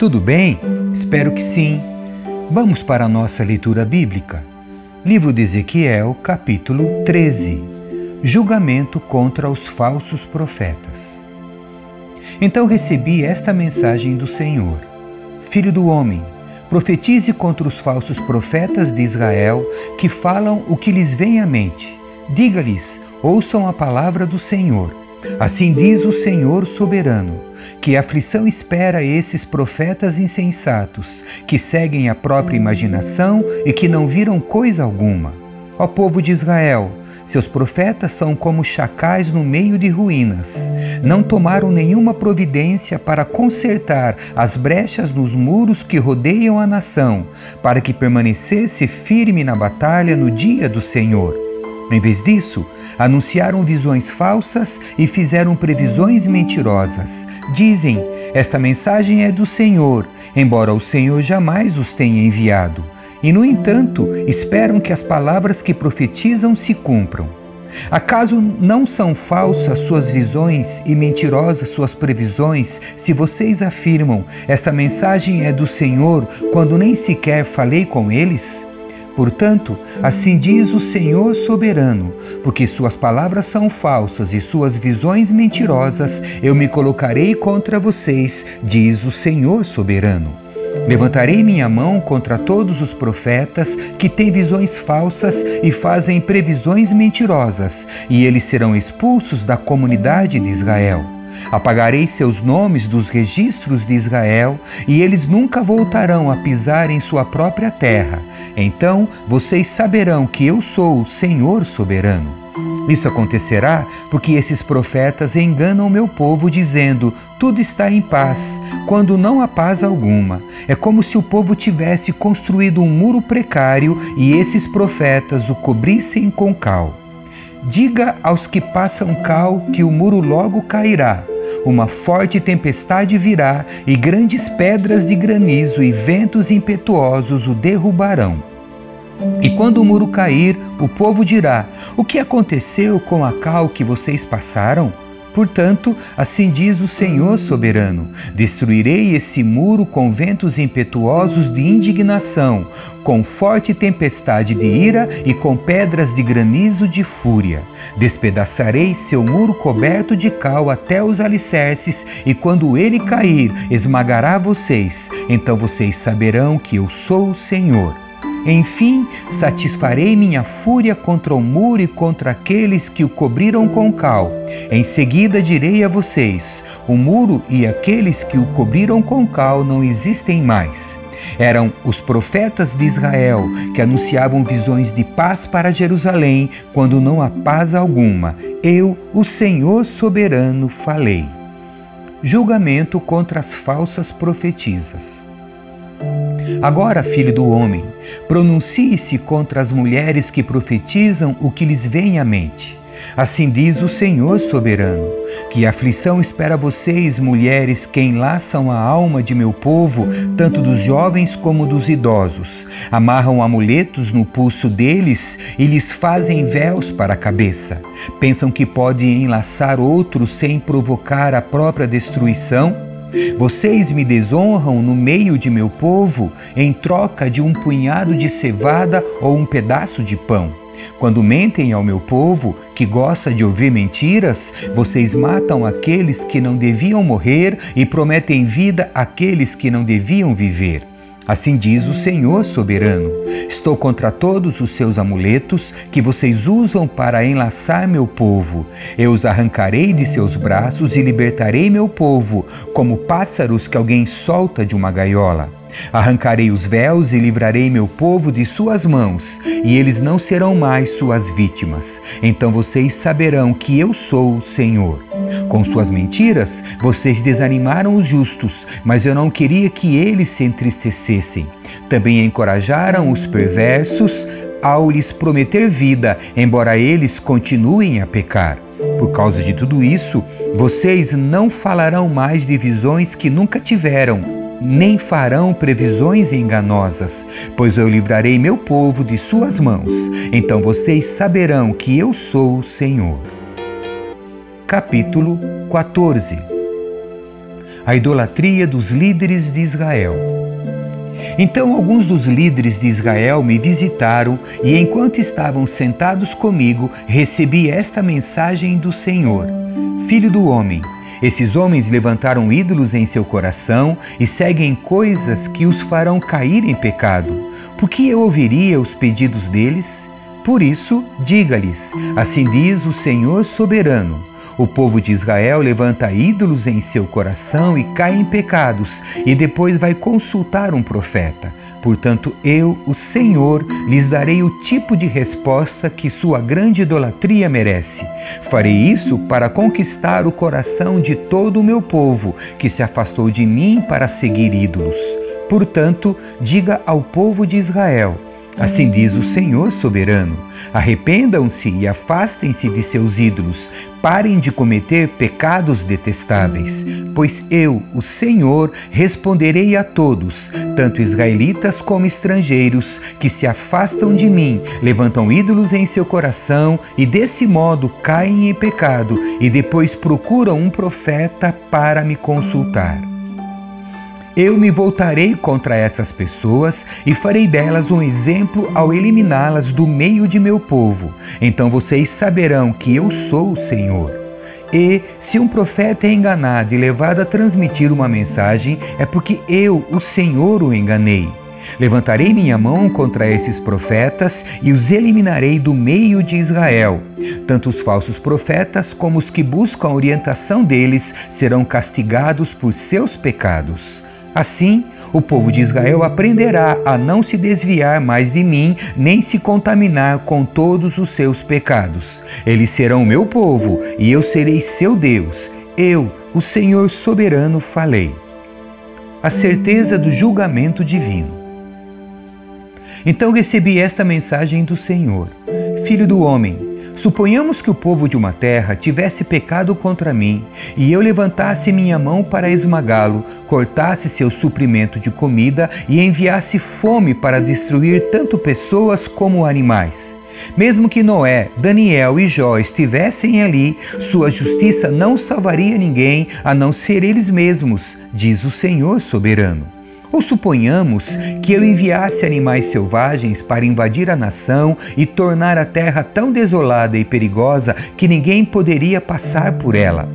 Tudo bem? Espero que sim. Vamos para a nossa leitura bíblica. Livro de Ezequiel, capítulo 13. Julgamento contra os falsos profetas. Então recebi esta mensagem do Senhor: Filho do homem, profetize contra os falsos profetas de Israel que falam o que lhes vem à mente. Diga-lhes: ouçam a palavra do Senhor. Assim diz o Senhor soberano: que aflição espera esses profetas insensatos, que seguem a própria imaginação e que não viram coisa alguma. Ó povo de Israel, seus profetas são como chacais no meio de ruínas. Não tomaram nenhuma providência para consertar as brechas nos muros que rodeiam a nação, para que permanecesse firme na batalha no dia do Senhor. Em vez disso, anunciaram visões falsas e fizeram previsões mentirosas. Dizem: Esta mensagem é do Senhor, embora o Senhor jamais os tenha enviado. E, no entanto, esperam que as palavras que profetizam se cumpram. Acaso não são falsas suas visões e mentirosas suas previsões, se vocês afirmam esta mensagem é do Senhor, quando nem sequer falei com eles? Portanto, assim diz o Senhor soberano, porque suas palavras são falsas e suas visões mentirosas, eu me colocarei contra vocês, diz o Senhor soberano. Levantarei minha mão contra todos os profetas que têm visões falsas e fazem previsões mentirosas, e eles serão expulsos da comunidade de Israel. Apagarei seus nomes dos registros de Israel, e eles nunca voltarão a pisar em sua própria terra. Então vocês saberão que eu sou o Senhor soberano. Isso acontecerá porque esses profetas enganam meu povo, dizendo: tudo está em paz, quando não há paz alguma. É como se o povo tivesse construído um muro precário e esses profetas o cobrissem com cal. Diga aos que passam cal que o muro logo cairá. Uma forte tempestade virá, e grandes pedras de granizo e ventos impetuosos o derrubarão. E quando o muro cair, o povo dirá: O que aconteceu com a cal que vocês passaram? Portanto, assim diz o Senhor soberano: Destruirei esse muro com ventos impetuosos de indignação, com forte tempestade de ira e com pedras de granizo de fúria. Despedaçarei seu muro coberto de cal até os alicerces, e quando ele cair, esmagará vocês. Então vocês saberão que eu sou o Senhor. Enfim, satisfarei minha fúria contra o muro e contra aqueles que o cobriram com cal. Em seguida direi a vocês: o muro e aqueles que o cobriram com cal não existem mais. Eram os profetas de Israel que anunciavam visões de paz para Jerusalém quando não há paz alguma. Eu, o Senhor soberano, falei. Julgamento contra as falsas profetisas. Agora, filho do homem, pronuncie-se contra as mulheres que profetizam o que lhes vem à mente. Assim diz o Senhor soberano: que aflição espera vocês, mulheres, que enlaçam a alma de meu povo, tanto dos jovens como dos idosos, amarram amuletos no pulso deles e lhes fazem véus para a cabeça. Pensam que podem enlaçar outros sem provocar a própria destruição? Vocês me desonram no meio de meu povo em troca de um punhado de cevada ou um pedaço de pão. Quando mentem ao meu povo, que gosta de ouvir mentiras, vocês matam aqueles que não deviam morrer e prometem vida àqueles que não deviam viver. Assim diz o Senhor soberano: Estou contra todos os seus amuletos que vocês usam para enlaçar meu povo. Eu os arrancarei de seus braços e libertarei meu povo, como pássaros que alguém solta de uma gaiola. Arrancarei os véus e livrarei meu povo de suas mãos, e eles não serão mais suas vítimas. Então vocês saberão que eu sou o Senhor. Com suas mentiras, vocês desanimaram os justos, mas eu não queria que eles se entristecessem. Também encorajaram os perversos ao lhes prometer vida, embora eles continuem a pecar. Por causa de tudo isso, vocês não falarão mais de visões que nunca tiveram nem farão previsões enganosas, pois eu livrarei meu povo de suas mãos. Então vocês saberão que eu sou o Senhor. Capítulo 14 a idolatria dos líderes de Israel. Então alguns dos líderes de Israel me visitaram e, enquanto estavam sentados comigo, recebi esta mensagem do Senhor: Filho do homem, esses homens levantaram ídolos em seu coração e seguem coisas que os farão cair em pecado. Por que eu ouviria os pedidos deles? Por isso, diga-lhes: Assim diz o Senhor soberano. O povo de Israel levanta ídolos em seu coração e cai em pecados, e depois vai consultar um profeta. Portanto, eu, o Senhor, lhes darei o tipo de resposta que sua grande idolatria merece. Farei isso para conquistar o coração de todo o meu povo, que se afastou de mim para seguir ídolos. Portanto, diga ao povo de Israel: Assim diz o Senhor soberano: arrependam-se e afastem-se de seus ídolos, parem de cometer pecados detestáveis, pois eu, o Senhor, responderei a todos, tanto israelitas como estrangeiros, que se afastam de mim, levantam ídolos em seu coração e desse modo caem em pecado e depois procuram um profeta para me consultar. Eu me voltarei contra essas pessoas e farei delas um exemplo ao eliminá-las do meio de meu povo. Então vocês saberão que eu sou o Senhor. E se um profeta é enganado e levado a transmitir uma mensagem, é porque eu, o Senhor, o enganei. Levantarei minha mão contra esses profetas e os eliminarei do meio de Israel. Tanto os falsos profetas como os que buscam a orientação deles serão castigados por seus pecados. Assim, o povo de Israel aprenderá a não se desviar mais de mim, nem se contaminar com todos os seus pecados. Eles serão meu povo e eu serei seu Deus. Eu, o Senhor soberano, falei. A certeza do julgamento divino. Então recebi esta mensagem do Senhor: Filho do homem, Suponhamos que o povo de uma terra tivesse pecado contra mim, e eu levantasse minha mão para esmagá-lo, cortasse seu suprimento de comida e enviasse fome para destruir tanto pessoas como animais. Mesmo que Noé, Daniel e Jó estivessem ali, sua justiça não salvaria ninguém a não ser eles mesmos, diz o Senhor soberano. Ou suponhamos que eu enviasse animais selvagens para invadir a nação e tornar a terra tão desolada e perigosa que ninguém poderia passar por ela.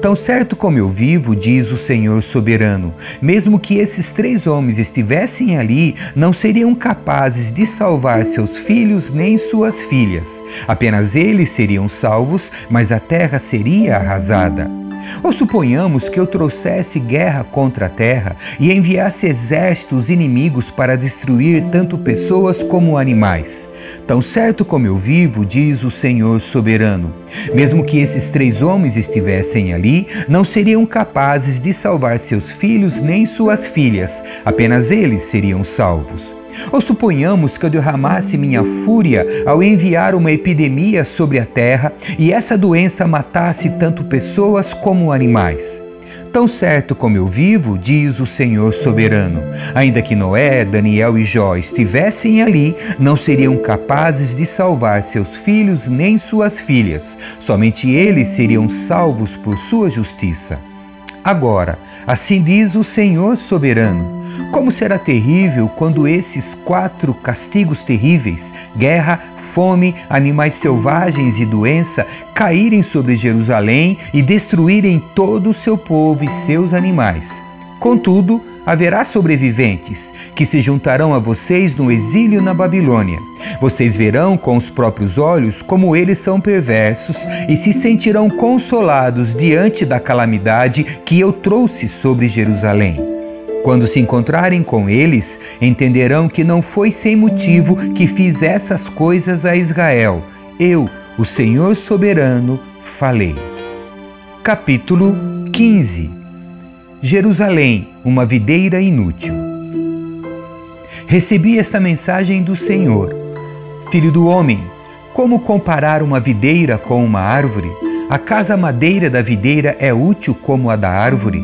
Tão certo como eu vivo, diz o Senhor soberano, mesmo que esses três homens estivessem ali, não seriam capazes de salvar seus filhos nem suas filhas. Apenas eles seriam salvos, mas a terra seria arrasada. Ou suponhamos que eu trouxesse guerra contra a terra e enviasse exércitos inimigos para destruir tanto pessoas como animais. Tão certo como eu vivo, diz o Senhor soberano, mesmo que esses três homens estivessem ali, não seriam capazes de salvar seus filhos nem suas filhas, apenas eles seriam salvos. Ou suponhamos que eu derramasse minha fúria ao enviar uma epidemia sobre a terra e essa doença matasse tanto pessoas como animais. Tão certo como eu vivo, diz o Senhor soberano, ainda que Noé, Daniel e Jó estivessem ali, não seriam capazes de salvar seus filhos nem suas filhas, somente eles seriam salvos por sua justiça. Agora, assim diz o Senhor soberano: como será terrível quando esses quatro castigos terríveis guerra, fome, animais selvagens e doença caírem sobre Jerusalém e destruírem todo o seu povo e seus animais. Contudo, haverá sobreviventes que se juntarão a vocês no exílio na Babilônia. Vocês verão com os próprios olhos como eles são perversos e se sentirão consolados diante da calamidade que eu trouxe sobre Jerusalém. Quando se encontrarem com eles, entenderão que não foi sem motivo que fiz essas coisas a Israel. Eu, o Senhor soberano, falei. Capítulo 15 Jerusalém, uma videira inútil. Recebi esta mensagem do Senhor. Filho do homem, como comparar uma videira com uma árvore? A casa madeira da videira é útil como a da árvore?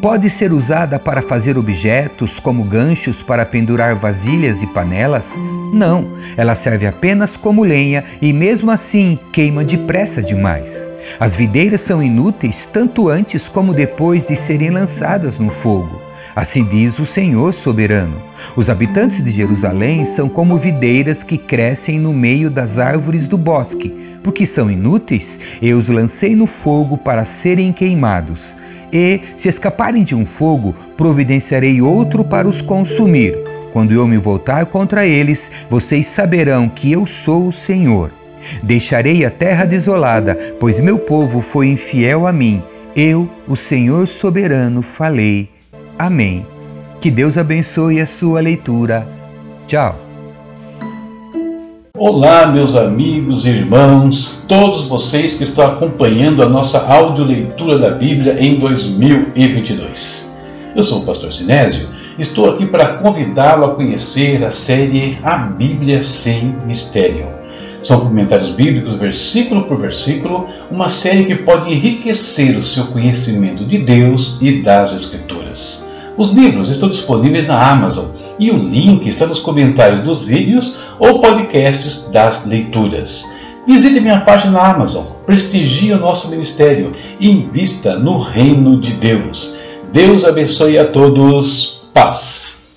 Pode ser usada para fazer objetos, como ganchos para pendurar vasilhas e panelas? Não, ela serve apenas como lenha e, mesmo assim, queima depressa demais. As videiras são inúteis tanto antes como depois de serem lançadas no fogo. Assim diz o Senhor soberano. Os habitantes de Jerusalém são como videiras que crescem no meio das árvores do bosque, porque são inúteis, eu os lancei no fogo para serem queimados. E, se escaparem de um fogo, providenciarei outro para os consumir. Quando eu me voltar contra eles, vocês saberão que eu sou o Senhor. Deixarei a terra desolada, pois meu povo foi infiel a mim. Eu, o Senhor soberano, falei. Amém. Que Deus abençoe a sua leitura. Tchau. Olá, meus amigos e irmãos, todos vocês que estão acompanhando a nossa audioleitura da Bíblia em 2022. Eu sou o pastor Sinésio, estou aqui para convidá-lo a conhecer a série A Bíblia Sem Mistério. São comentários bíblicos, versículo por versículo, uma série que pode enriquecer o seu conhecimento de Deus e das Escrituras. Os livros estão disponíveis na Amazon e o link está nos comentários dos vídeos ou podcasts das leituras. Visite minha página na Amazon, prestigie o nosso ministério e invista no reino de Deus. Deus abençoe a todos. Paz.